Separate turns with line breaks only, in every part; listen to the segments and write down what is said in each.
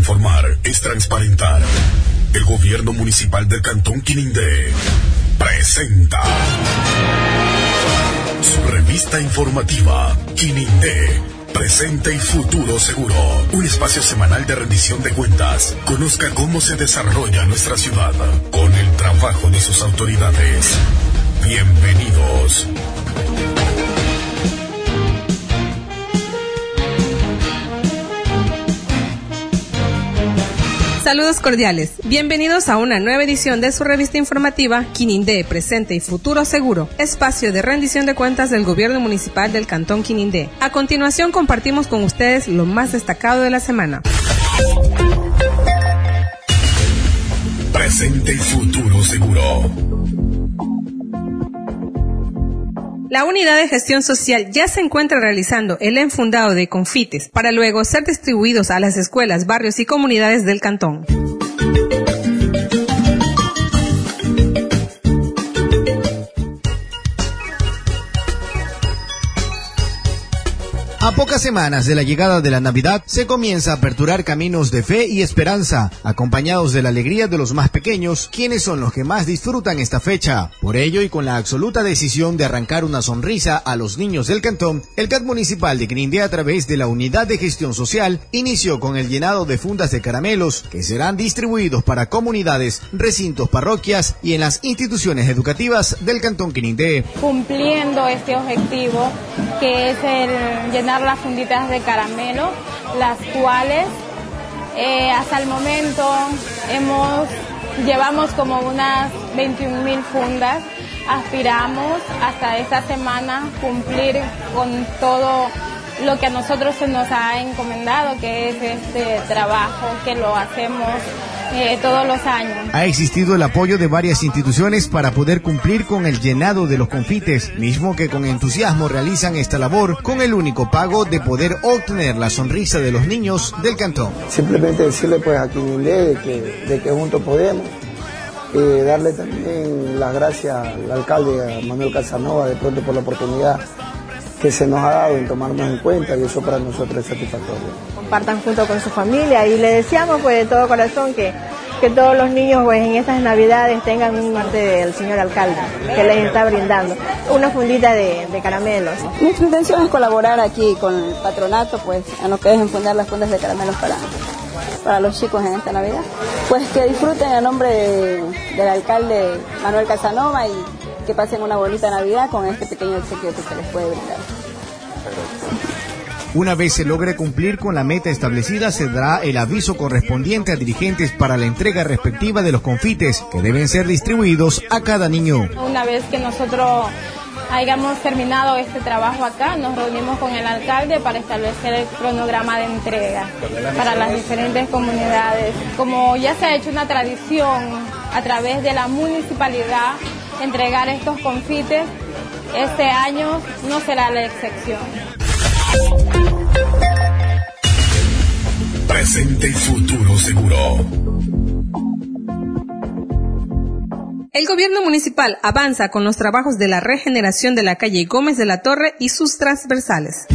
Informar es transparentar. El gobierno municipal del Cantón Quinindé presenta su revista informativa Quinindé. Presente y futuro seguro. Un espacio semanal de rendición de cuentas. Conozca cómo se desarrolla nuestra ciudad con el trabajo de sus autoridades. Bienvenidos.
Saludos cordiales. Bienvenidos a una nueva edición de su revista informativa Quinindé, presente y futuro seguro, espacio de rendición de cuentas del gobierno municipal del Cantón Quinindé. A continuación compartimos con ustedes lo más destacado de la semana.
Presente y futuro seguro.
La unidad de gestión social ya se encuentra realizando el enfundado de confites para luego ser distribuidos a las escuelas, barrios y comunidades del cantón.
A pocas semanas de la llegada de la Navidad se comienza a aperturar caminos de fe y esperanza, acompañados de la alegría de los más pequeños, quienes son los que más disfrutan esta fecha. Por ello y con la absoluta decisión de arrancar una sonrisa a los niños del cantón, el CAT municipal de Grindé a través de la unidad de gestión social inició con el llenado de fundas de caramelos que serán distribuidos para comunidades, recintos, parroquias y en las instituciones educativas del cantón Quirindé.
Cumpliendo este objetivo que es el llenar las funditas de caramelo, las cuales eh, hasta el momento hemos llevamos como unas 21 mil fundas. Aspiramos hasta esta semana cumplir con todo lo que a nosotros se nos ha encomendado, que es este trabajo que lo hacemos eh, todos los años.
Ha existido el apoyo de varias instituciones para poder cumplir con el llenado de los confites, mismo que con entusiasmo realizan esta labor con el único pago de poder obtener la sonrisa de los niños del cantón.
Simplemente decirle pues a Quinilé de que, de que juntos podemos. Eh, darle también las gracias al alcalde Manuel Casanova de pronto por la oportunidad que se nos ha dado en tomarnos en cuenta y eso para nosotros es satisfactorio.
Compartan junto con su familia y le deseamos pues de todo corazón que, que todos los niños pues en estas navidades tengan un parte del señor alcalde que les está brindando una fundita de, de, caramelos.
Nuestra intención es colaborar aquí con el patronato pues en lo que es enfundar las fundas de caramelos para, para los chicos en esta Navidad. Pues que disfruten en nombre de, del alcalde Manuel Casanova y que pasen una bonita Navidad con este pequeño obsequio que se les puede brindar.
Una vez se logre cumplir con la meta establecida, se dará el aviso correspondiente a dirigentes para la entrega respectiva de los confites que deben ser distribuidos a cada niño.
Una vez que nosotros hayamos terminado este trabajo acá, nos reunimos con el alcalde para establecer el cronograma de entrega para las diferentes comunidades. Como ya se ha hecho una tradición a través de la municipalidad, entregar estos confites, este año no será la excepción.
Presente y futuro seguro.
El gobierno municipal avanza con los trabajos de la regeneración de la calle Gómez de la Torre y sus transversales.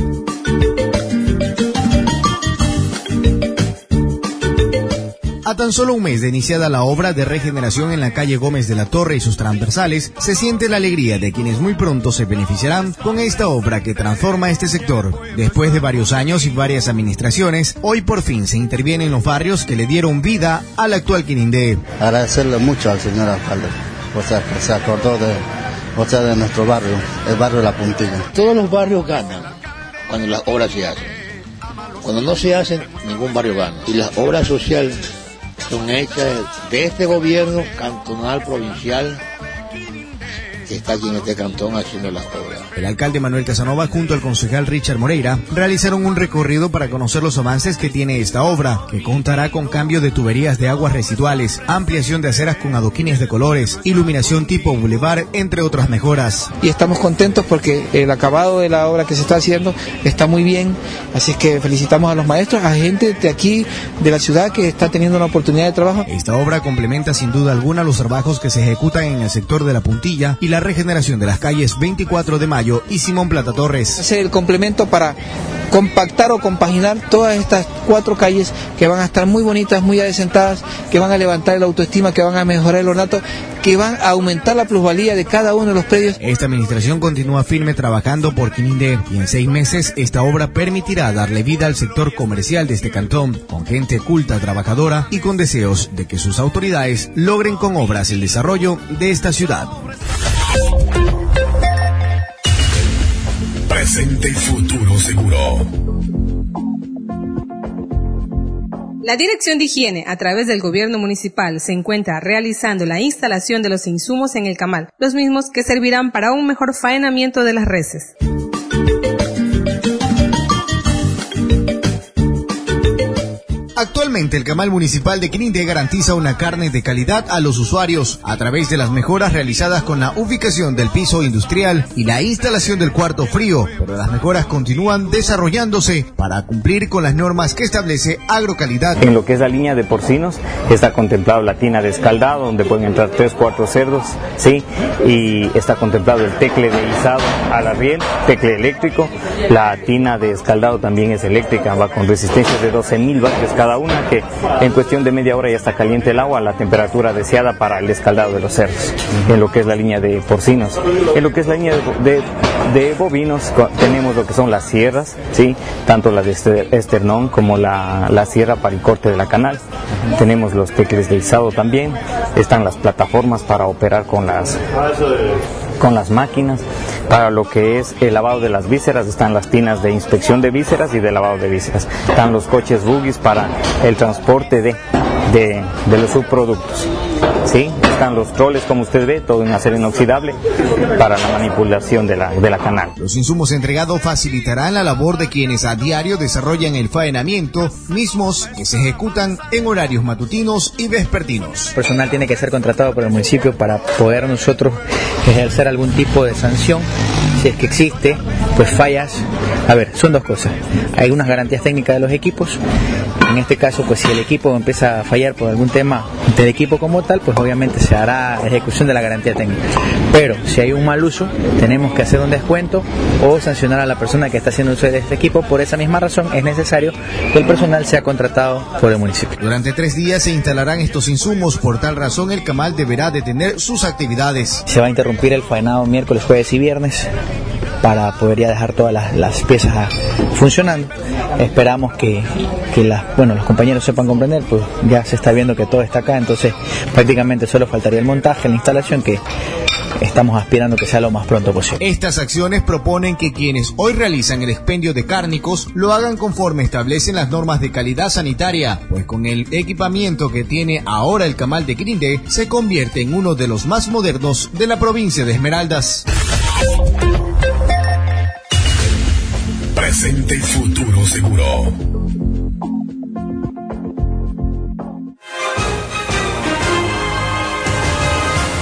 A tan solo un mes de iniciada la obra de regeneración en la calle Gómez de la Torre y sus transversales, se siente la alegría de quienes muy pronto se beneficiarán con esta obra que transforma este sector. Después de varios años y varias administraciones, hoy por fin se intervienen los barrios que le dieron vida al actual Quinindé.
Agradecerle mucho al señor alcalde, o sea, que se acordó de, o sea, de nuestro barrio, el barrio de La Puntilla.
Todos los barrios ganan cuando las obras se hacen. Cuando no se hacen, ningún barrio gana. Y las obras sociales son hechas de este gobierno cantonal, provincial que está aquí en este cantón haciendo las obras.
El alcalde Manuel Casanova junto al concejal Richard Moreira realizaron un recorrido para conocer los avances que tiene esta obra, que contará con cambio de tuberías de aguas residuales, ampliación de aceras con adoquines de colores, iluminación tipo boulevard, entre otras mejoras.
Y estamos contentos porque el acabado de la obra que se está haciendo está muy bien, así es que felicitamos a los maestros, a gente de aquí, de la ciudad que está teniendo una oportunidad de trabajo.
Esta obra complementa sin duda alguna los trabajos que se ejecutan en el sector de la puntilla y la regeneración de las calles 24 de Mayo y Simón Plata Torres.
Es el complemento para compactar o compaginar todas estas cuatro calles que van a estar muy bonitas, muy adecentadas, que van a levantar la autoestima, que van a mejorar el ornato, que van a aumentar la plusvalía de cada uno de los predios.
Esta administración continúa firme trabajando por Quinindé y en seis meses esta obra permitirá darle vida al sector comercial de este cantón, con gente culta, trabajadora y con deseos de que sus autoridades logren con obras el desarrollo de esta ciudad.
Presente y futuro seguro.
La Dirección de Higiene, a través del Gobierno Municipal, se encuentra realizando la instalación de los insumos en el camal, los mismos que servirán para un mejor faenamiento de las reses.
Actualmente el Camal Municipal de Quinindé garantiza una carne de calidad a los usuarios a través de las mejoras realizadas con la ubicación del piso industrial y la instalación del cuarto frío, pero las mejoras continúan desarrollándose para cumplir con las normas que establece Agrocalidad.
En lo que es la línea de porcinos está contemplado la tina de escaldado donde pueden entrar tres, cuatro cerdos, sí, y está contemplado el tecle de izado a la riel, tecle eléctrico, la tina de escaldado también es eléctrica, va con resistencia de 12.000 vatios cada cada una, que en cuestión de media hora ya está caliente el agua a la temperatura deseada para el escaldado de los cerdos, en lo que es la línea de porcinos. En lo que es la línea de, de, bovinos tenemos lo que son las sierras, ¿sí? tanto la de este, esternón como la, la sierra para el corte de la canal. Tenemos los tecles de izado también, están las plataformas para operar con las, con las máquinas. Para lo que es el lavado de las vísceras están las tinas de inspección de vísceras y de lavado de vísceras. Están los coches buggies para el transporte de, de, de los subproductos. ¿sí? Están los troles, como usted ve, todo en acero inoxidable para la manipulación de la, de la canal.
Los insumos entregados facilitarán la labor de quienes a diario desarrollan el faenamiento, mismos que se ejecutan en horarios matutinos y vespertinos.
El personal tiene que ser contratado por el municipio para poder nosotros ejercer algún tipo de sanción si es que existe, pues fallas. A ver, son dos cosas. Hay unas garantías técnicas de los equipos. En este caso, pues si el equipo empieza a fallar por algún tema del equipo como tal, pues obviamente se hará ejecución de la garantía técnica. Pero si hay un mal uso, tenemos que hacer un descuento o sancionar a la persona que está haciendo uso de este equipo. Por esa misma razón es necesario que el personal sea contratado por el municipio.
Durante tres días se instalarán estos insumos. Por tal razón, el CAMAL deberá detener sus actividades.
Se va a interrumpir el faenado miércoles, jueves y viernes para poder ya dejar todas las, piezas funcionando. Esperamos que, que las, bueno, los compañeros sepan comprender, pues ya se está viendo que todo está acá, entonces prácticamente solo faltaría el montaje, la instalación que estamos aspirando que sea lo más pronto posible.
Estas acciones proponen que quienes hoy realizan el expendio de cárnicos lo hagan conforme establecen las normas de calidad sanitaria, pues con el equipamiento que tiene ahora el Camal de Grinde se convierte en uno de los más modernos de la provincia de Esmeraldas.
Presente y futuro seguro.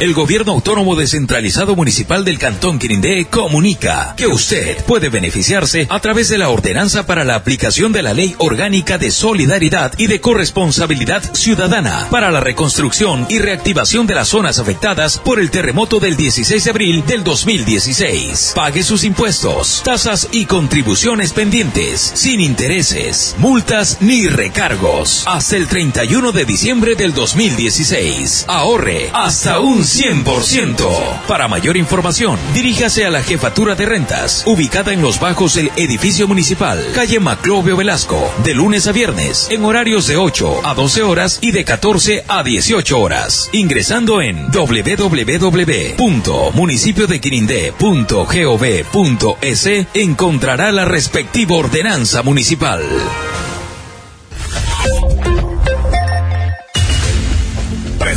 El Gobierno Autónomo Descentralizado Municipal del Cantón Quirindé comunica que usted puede beneficiarse a través de la ordenanza para la aplicación de la Ley Orgánica de Solidaridad y de Corresponsabilidad Ciudadana para la reconstrucción y reactivación de las zonas afectadas por el terremoto del 16 de abril del 2016. Pague sus impuestos, tasas y contribuciones pendientes, sin intereses, multas ni recargos, hasta el 31 de diciembre del 2016. Ahorre hasta un 100%. Para mayor información, diríjase a la Jefatura de Rentas, ubicada en los bajos del edificio municipal, calle Maclovio Velasco, de lunes a viernes, en horarios de 8 a 12 horas y de 14 a 18 horas. Ingresando en www.municipiodequirindé.gov.es encontrará la respectiva ordenanza municipal.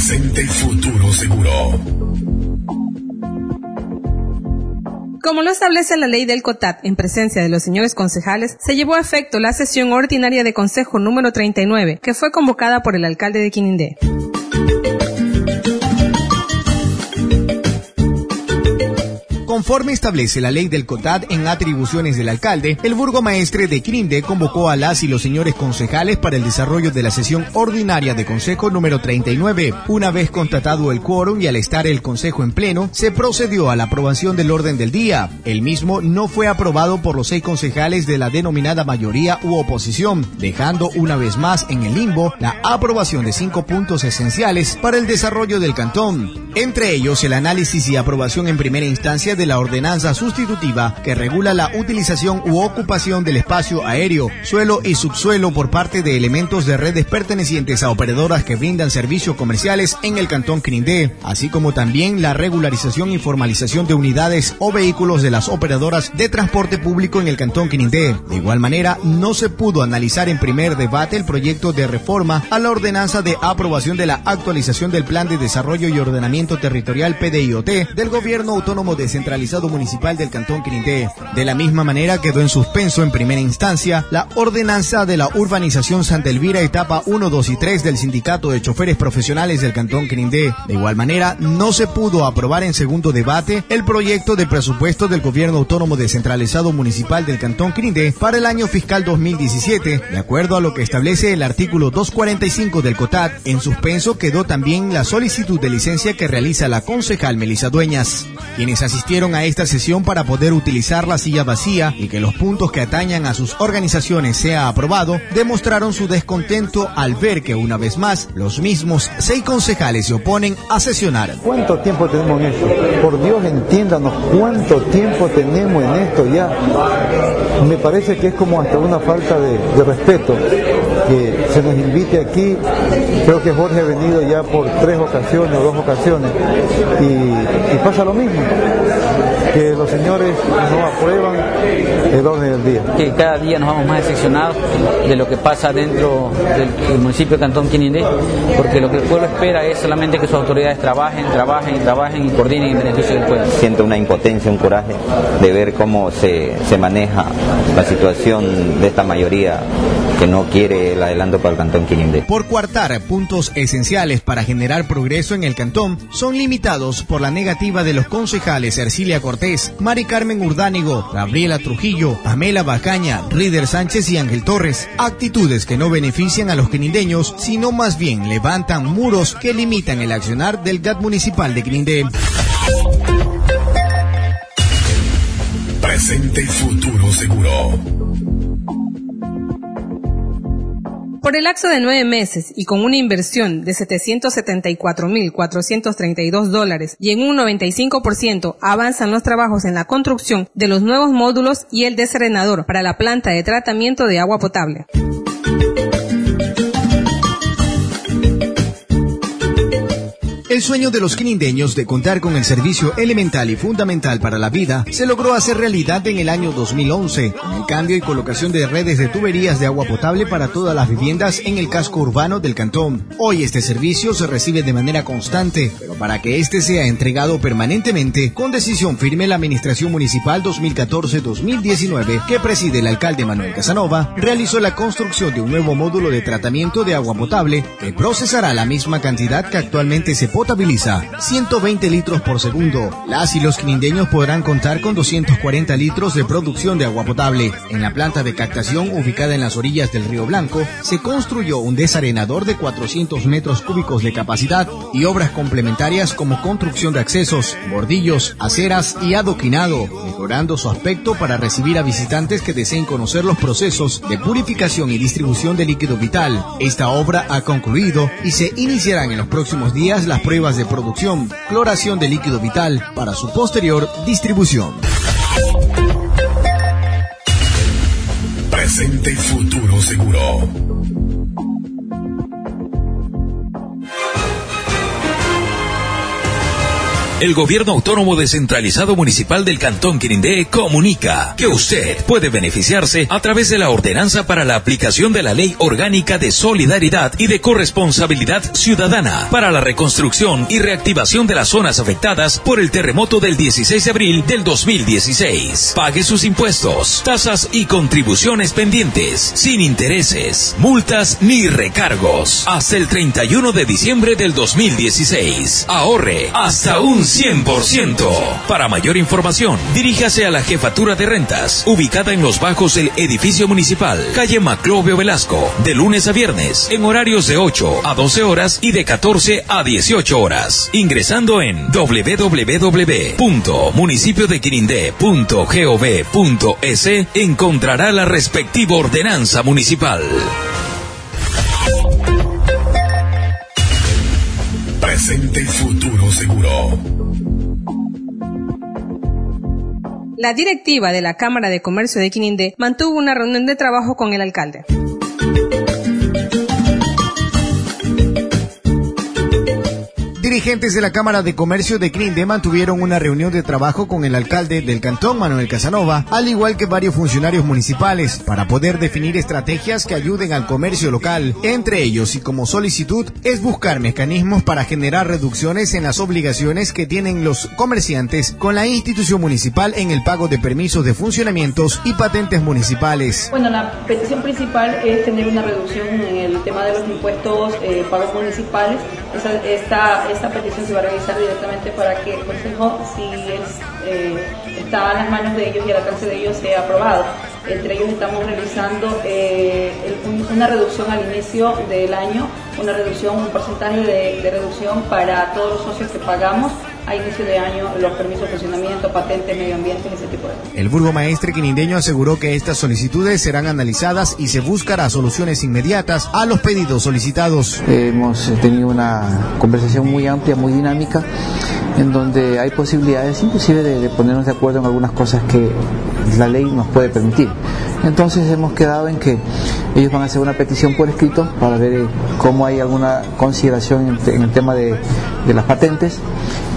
Futuro seguro.
Como lo establece la ley del COTAT en presencia de los señores concejales, se llevó a efecto la sesión ordinaria de Consejo número 39, que fue convocada por el alcalde de Quinindé.
Conforme establece la ley del COTAD en atribuciones del alcalde, el burgomaestre de Quirinde convocó a las y los señores concejales para el desarrollo de la sesión ordinaria de Consejo número 39. Una vez constatado el quórum y al estar el Consejo en pleno, se procedió a la aprobación del orden del día. El mismo no fue aprobado por los seis concejales de la denominada mayoría u oposición, dejando una vez más en el limbo la aprobación de cinco puntos esenciales para el desarrollo del cantón. Entre ellos, el análisis y aprobación en primera instancia de la ordenanza sustitutiva que regula la utilización u ocupación del espacio aéreo, suelo y subsuelo por parte de elementos de redes pertenecientes a operadoras que brindan servicios comerciales en el Cantón Quirindé, así como también la regularización y formalización de unidades o vehículos de las operadoras de transporte público en el Cantón Quirindé. De igual manera, no se pudo analizar en primer debate el proyecto de reforma a la ordenanza de aprobación de la actualización del Plan de Desarrollo y Ordenamiento Territorial PDIOT del Gobierno Autónomo Descentralizado municipal del Cantón Quirindé. De la misma manera quedó en suspenso en primera instancia la ordenanza de la urbanización Santa Elvira etapa 1, 2 y 3 del Sindicato de Choferes Profesionales del Cantón Quirindé. De igual manera, no se pudo aprobar en segundo debate el proyecto de presupuesto del Gobierno Autónomo Descentralizado Municipal del Cantón Quirindé para el año fiscal 2017, de acuerdo a lo que establece el artículo 245 del COTAT. En suspenso quedó también la solicitud de licencia que realiza la concejal Melisa Dueñas. Quienes asistieron a esta sesión para poder utilizar la silla vacía y que los puntos que atañan a sus organizaciones sea aprobado, demostraron su descontento al ver que una vez más los mismos seis concejales se oponen a sesionar.
¿Cuánto tiempo tenemos en esto? Por Dios entiéndanos cuánto tiempo tenemos en esto ya. Me parece que es como hasta una falta de, de respeto que se nos invite aquí. Creo que Jorge ha venido ya por tres ocasiones o dos ocasiones y, y pasa lo mismo que los señores no aprueban el orden del día.
Que cada día nos vamos más decepcionados de lo que pasa dentro del, municipio de Cantón Quinindé, porque lo que el pueblo espera es solamente que sus autoridades trabajen, trabajen trabajen y coordinen en beneficio del pueblo.
Siento una impotencia, un coraje de ver cómo se, se maneja la situación de esta mayoría que no quiere el adelanto para el Cantón Quirindé.
Por cuartar puntos esenciales para generar progreso en el cantón son limitados por la negativa de los concejales Ercilia Cortés, Mari Carmen Urdánigo, Gabriela Trujillo, Pamela Bacaña, Rider Sánchez y Ángel Torres. Actitudes que no benefician a los quinindeños, sino más bien levantan muros que limitan el accionar del GAT municipal de Quirindé.
Presente y futuro seguro.
Por el lapso de nueve meses y con una inversión de 774.432 dólares y en un 95% avanzan los trabajos en la construcción de los nuevos módulos y el deserenador para la planta de tratamiento de agua potable.
El sueño de los quinindeños de contar con el servicio elemental y fundamental para la vida se logró hacer realidad en el año 2011, con el cambio y colocación de redes de tuberías de agua potable para todas las viviendas en el casco urbano del cantón. Hoy este servicio se recibe de manera constante, pero para que este sea entregado permanentemente, con decisión firme la Administración Municipal 2014-2019 que preside el alcalde Manuel Casanova, realizó la construcción de un nuevo módulo de tratamiento de agua potable que procesará la misma cantidad que actualmente se potabiliza 120 litros por segundo. Las y los quinindeños podrán contar con 240 litros de producción de agua potable. En la planta de captación ubicada en las orillas del Río Blanco, se construyó un desarenador de 400 metros cúbicos de capacidad y obras complementarias como construcción de accesos, bordillos, aceras y adoquinado, mejorando su aspecto para recibir a visitantes que deseen conocer los procesos de purificación y distribución de líquido vital. Esta obra ha concluido y se iniciarán en los próximos días las pruebas de producción, cloración de líquido vital para su posterior distribución.
Presente y futuro seguro.
El Gobierno Autónomo Descentralizado Municipal del Cantón Quirindé comunica que usted puede beneficiarse a través de la ordenanza para la aplicación de la Ley Orgánica de Solidaridad y de Corresponsabilidad Ciudadana para la reconstrucción y reactivación de las zonas afectadas por el terremoto del 16 de abril del 2016. Pague sus impuestos, tasas y contribuciones pendientes sin intereses, multas ni recargos hasta el 31 de diciembre del 2016. Ahorre hasta un 100%. Para mayor información, diríjase a la Jefatura de Rentas, ubicada en los bajos del edificio municipal, calle Maclovio Velasco, de lunes a viernes, en horarios de 8 a 12 horas y de 14 a 18 horas. Ingresando en www.municipiodequirindé.gov.es encontrará la respectiva ordenanza municipal.
Presente futuro seguro.
La directiva de la Cámara de Comercio de Quinindé mantuvo una reunión de trabajo con el alcalde.
Dirigentes de la Cámara de Comercio de Crinde mantuvieron una reunión de trabajo con el alcalde del cantón, Manuel Casanova, al igual que varios funcionarios municipales, para poder definir estrategias que ayuden al comercio local. Entre ellos, y como solicitud, es buscar mecanismos para generar reducciones en las obligaciones que tienen los comerciantes con la institución municipal en el pago de permisos de funcionamientos y patentes municipales.
Bueno, la petición principal es tener una reducción en el tema de los impuestos, eh, pagos municipales. Esta, esta petición se va a revisar directamente para que el Consejo, si es, eh, está a las manos de ellos y al alcance de ellos, sea aprobado. Entre ellos estamos realizando eh, una reducción al inicio del año, una reducción, un porcentaje de reducción para todos los socios que pagamos a inicio de año los permisos de funcionamiento, patentes, medio ambiente, ese tipo de cosas.
El burgomaestre quinindeño aseguró que estas solicitudes serán analizadas y se buscará soluciones inmediatas a los pedidos solicitados.
Hemos tenido una conversación muy amplia, muy dinámica, en donde hay posibilidades inclusive de, de ponernos de acuerdo en algunas cosas que la ley nos puede permitir. Entonces hemos quedado en que ellos van a hacer una petición por escrito para ver eh, cómo hay alguna consideración en, el tema de, de las patentes,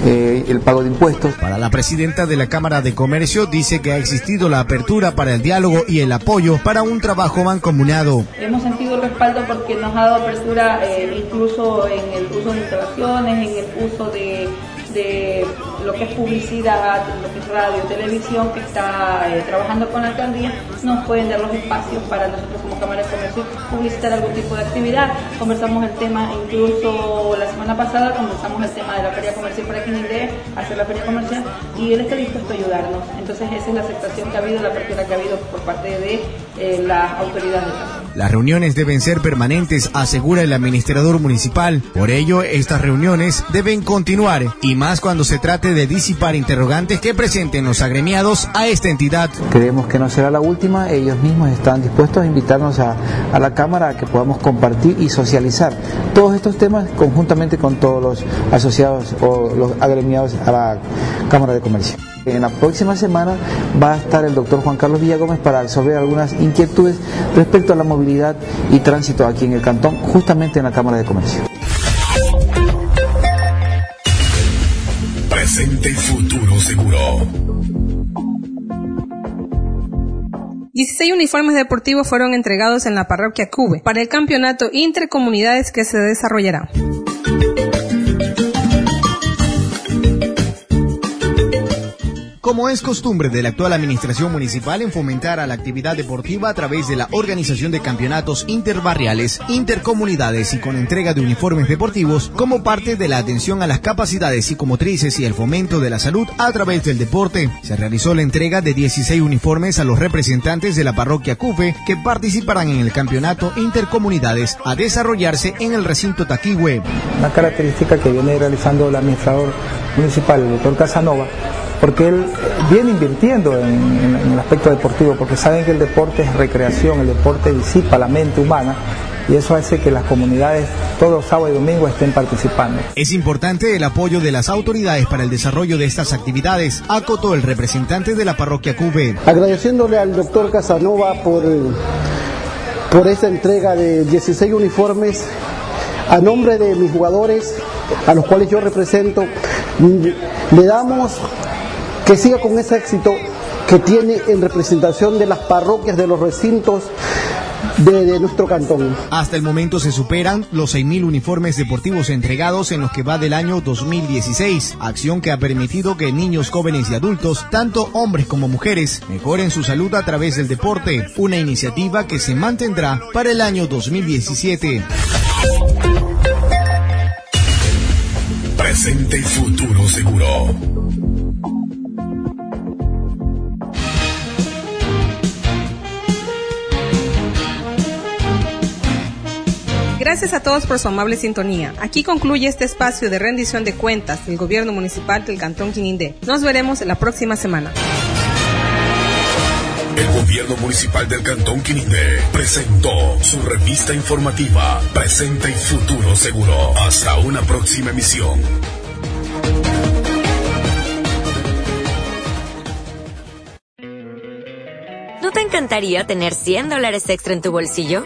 eh, el pago de impuestos.
Para la presidenta de la Cámara de Comercio dice que ha existido la apertura para el diálogo y el apoyo para un trabajo mancomunado.
Hemos sentido el respaldo porque nos ha dado apertura eh, incluso en el uso de instalaciones, en el uso de, de lo que es publicidad, lo que es radio, televisión, que está eh, trabajando con la alcaldía, nos pueden dar los espacios para nosotros como Cámara de Comercio publicitar algún tipo de actividad. Conversamos el tema, incluso la semana pasada conversamos el tema de la feria comercial para Quinindé, hacer la feria comercial, y él está dispuesto a ayudarnos. Entonces esa es la aceptación que ha habido, la apertura que ha habido por parte de eh, las autoridades.
Las reuniones deben ser permanentes, asegura el administrador municipal. Por ello, estas reuniones deben continuar y más cuando se trate de disipar interrogantes que presenten los agremiados a esta entidad.
Creemos que no será la última, ellos mismos están dispuestos a invitarnos a, la Cámara a que podamos compartir y socializar todos estos temas conjuntamente con todos los asociados o los agremiados a la Cámara de Comercio. En la próxima semana va a estar el doctor Juan Carlos Villagómez para resolver algunas inquietudes respecto a la movilidad y tránsito aquí en el cantón, justamente en la Cámara de Comercio.
Seguro.
16 uniformes deportivos fueron entregados en la parroquia Cube para el campeonato intercomunidades que se desarrollará.
Como es costumbre de la actual administración municipal en fomentar a la actividad deportiva a través de la organización de campeonatos interbarriales, intercomunidades y con entrega de uniformes deportivos como parte de la atención a las capacidades psicomotrices y el fomento de la salud a través del deporte, se realizó la entrega de 16 uniformes a los representantes de la parroquia CUFE que participarán en el campeonato intercomunidades a desarrollarse en el recinto Taquihue.
una característica que viene realizando el administrador municipal, el doctor Casanova, porque él viene invirtiendo en, en- en el aspecto deportivo, porque saben que el deporte es recreación, el deporte disipa la mente humana y eso hace que las comunidades todos sábado y domingo estén participando.
Es importante el apoyo de las autoridades para el desarrollo de estas actividades, acotó el representante de la parroquia Cube.
agradeciéndole al doctor Casanova por, por esta entrega de 16 uniformes a nombre de mis jugadores, a los cuales yo represento, Le damos que siga con ese éxito que tiene en representación de las parroquias de los recintos de, nuestro cantón.
Hasta el momento se superan los 6.000 uniformes deportivos entregados en los que va del año 2016, acción que ha permitido que niños, jóvenes y adultos, tanto hombres como mujeres, mejoren su salud a través del deporte, una iniciativa que se mantendrá para el año 2017.
Presente y futuro seguro.
Gracias a todos por su amable sintonía. Aquí concluye este espacio de rendición de cuentas del Gobierno Municipal del Cantón Quinindé. Nos veremos la próxima semana.
El Gobierno Municipal del Cantón Quinindé presentó su revista informativa Presente y Futuro Seguro. Hasta una próxima emisión.
¿No te encantaría tener 100 dólares extra en tu bolsillo?